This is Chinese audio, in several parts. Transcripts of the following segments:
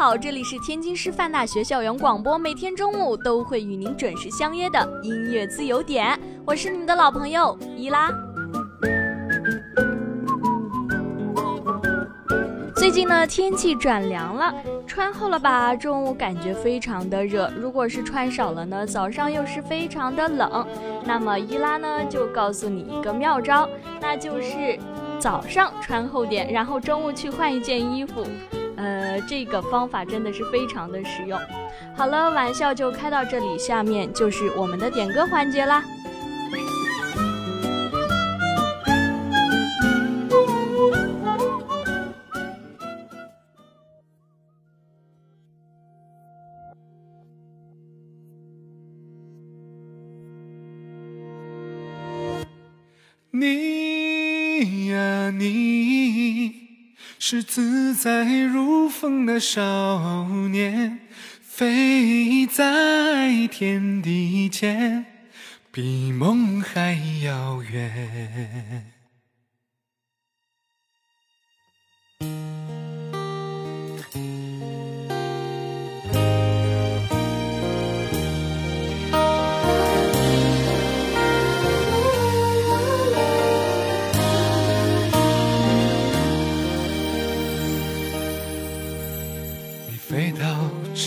好，这里是天津师范大学校园广播，每天中午都会与您准时相约的音乐自由点，我是你们的老朋友伊拉。最近呢，天气转凉了，穿厚了吧，中午感觉非常的热；如果是穿少了呢，早上又是非常的冷。那么伊拉呢，就告诉你一个妙招，那就是早上穿厚点，然后中午去换一件衣服。呃，这个方法真的是非常的实用。好了，玩笑就开到这里，下面就是我们的点歌环节啦。你呀、你是自在如风的少年，飞在天地间，比梦还遥远。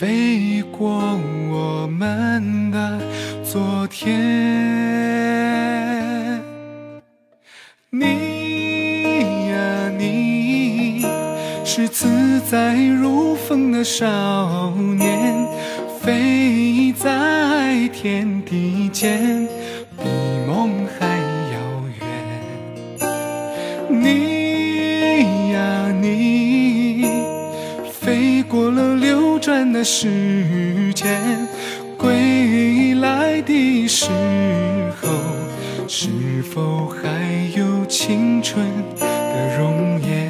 飞过我们的昨天。你呀、你是自在如风的少年，飞在天地间，比梦还的时间，归来的时候，是否还有青春的容颜？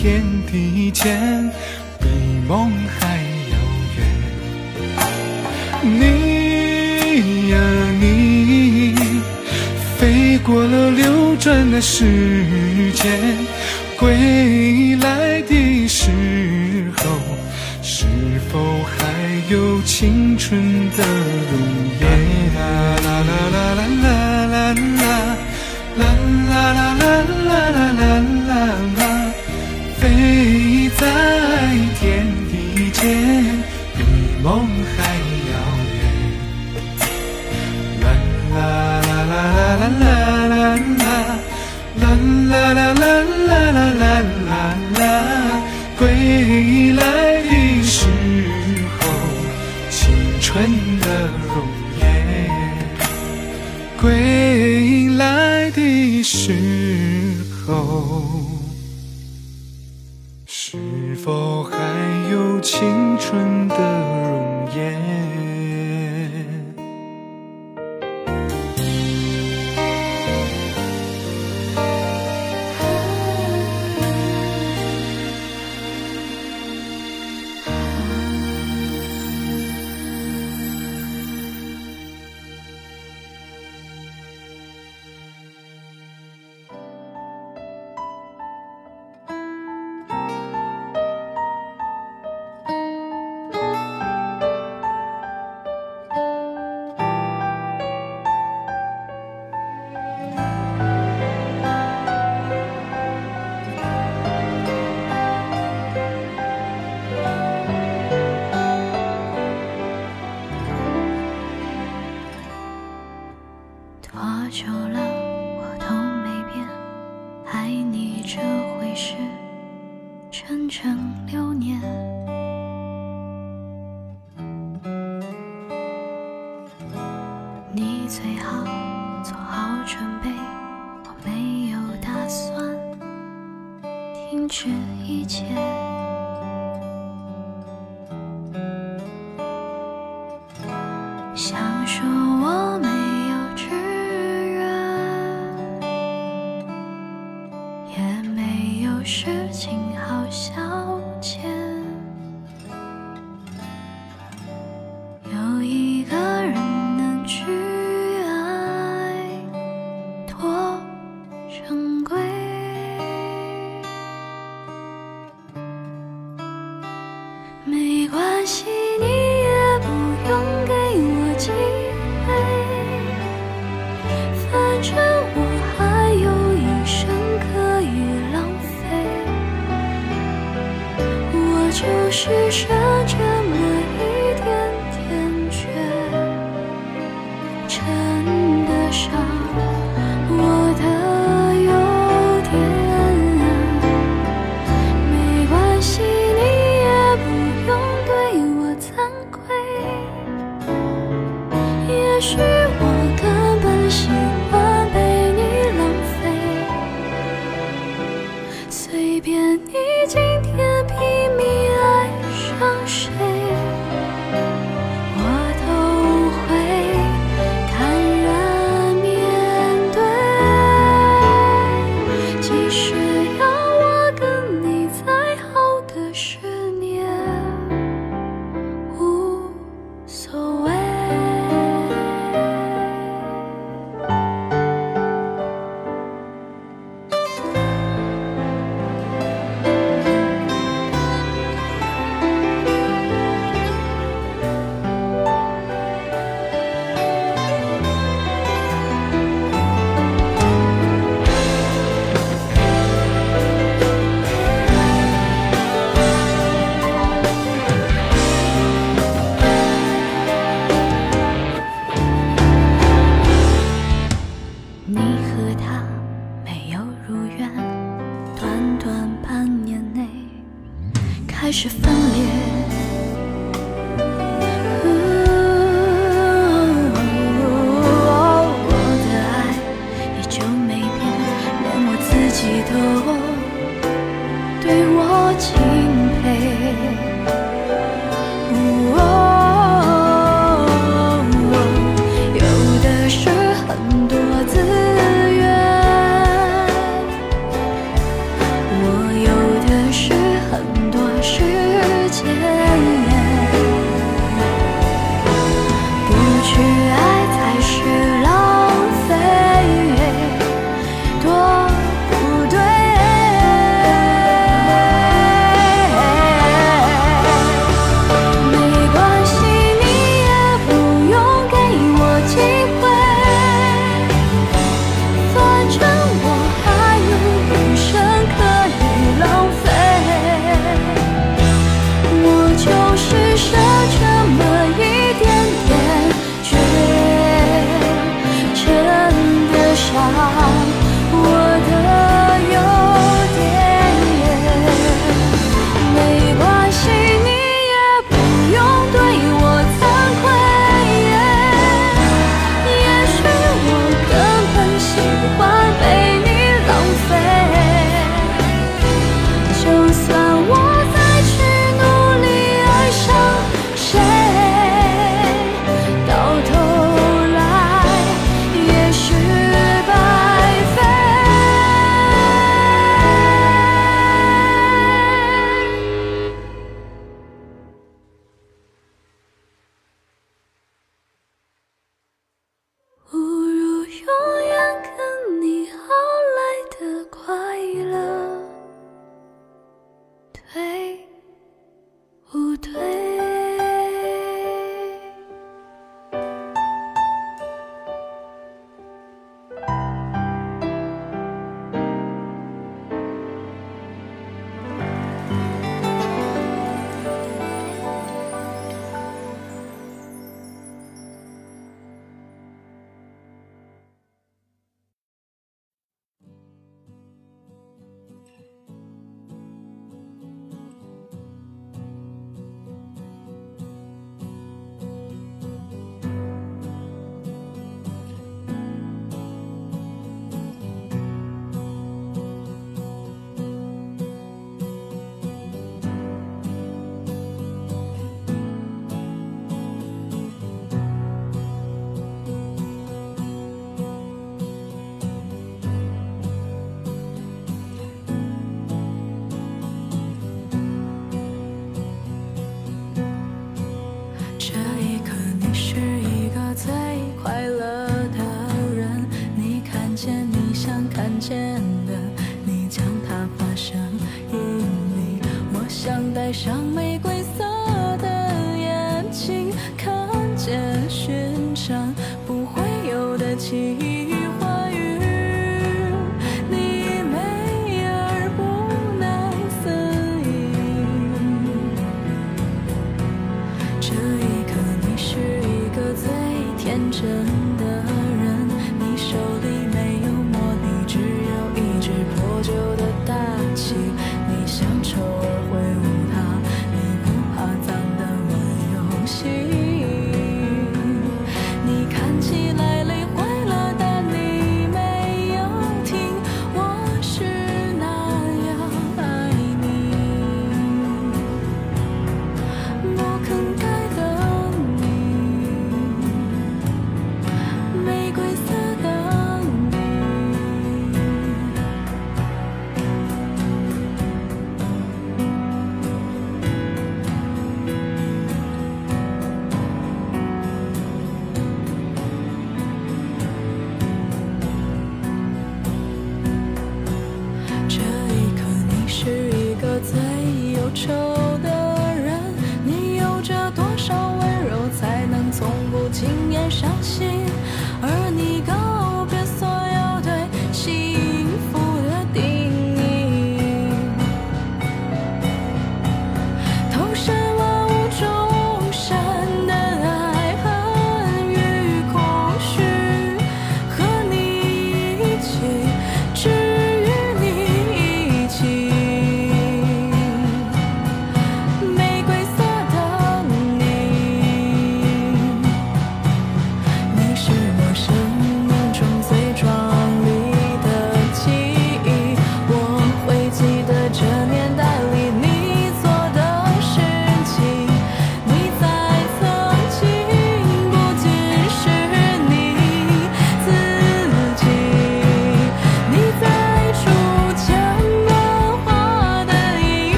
天地间，比梦还遥远。你呀，你飞过了流。转的时间，归来的时候，是否还有青春的容颜？啦啦啦啦啦啦啦啦啦啦啦啦啦啦啦啦啦。啦啦啦啦啦啦，归来的时候，青春的容颜。归来的时候，是否还有青春的算停止一切是深沉。守的人，你有着多少温柔，才能从不轻言伤心。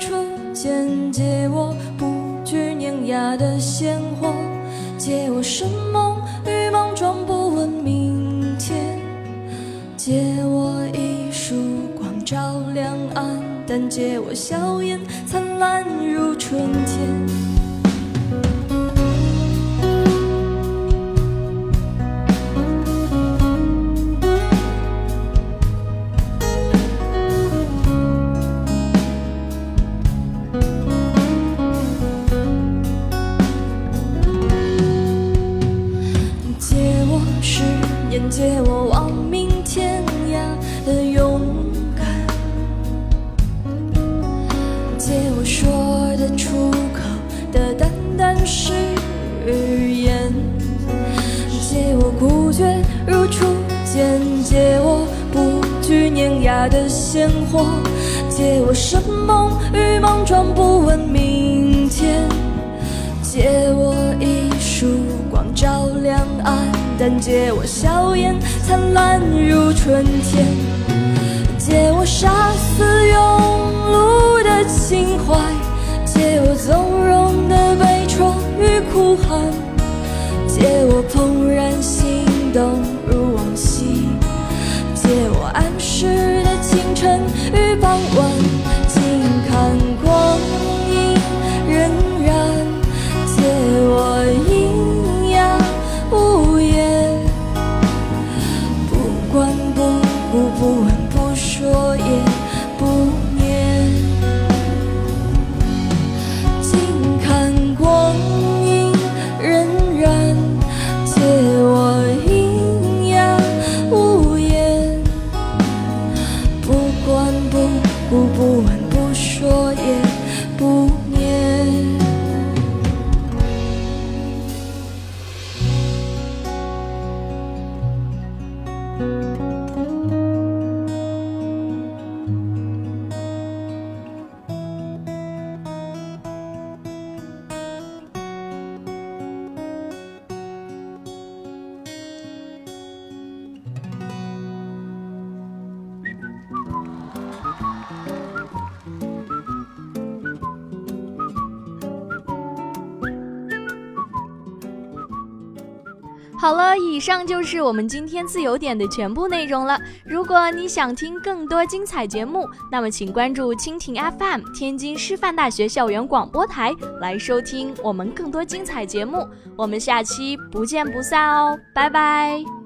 出见借我不惧碾压的鲜活借我生猛与莽撞不问明天。借我一束光照亮暗淡借我笑颜灿烂如春天。借我亡命天涯的勇敢，借我说得出口的淡淡誓言，借我孤绝如初见，借我不惧碾压的鲜活，借我生猛与莽撞，不问明天，借我一束光照亮暗。但借我笑颜灿烂如春天，借我杀死庸碌的情怀，借我纵容上就是我们今天自由点的全部内容了。如果你想听更多精彩节目，那么请关注蜻蜓 FM 天津师范大学校园广播台来收听我们更多精彩节目。我们下期不见不散哦，拜拜。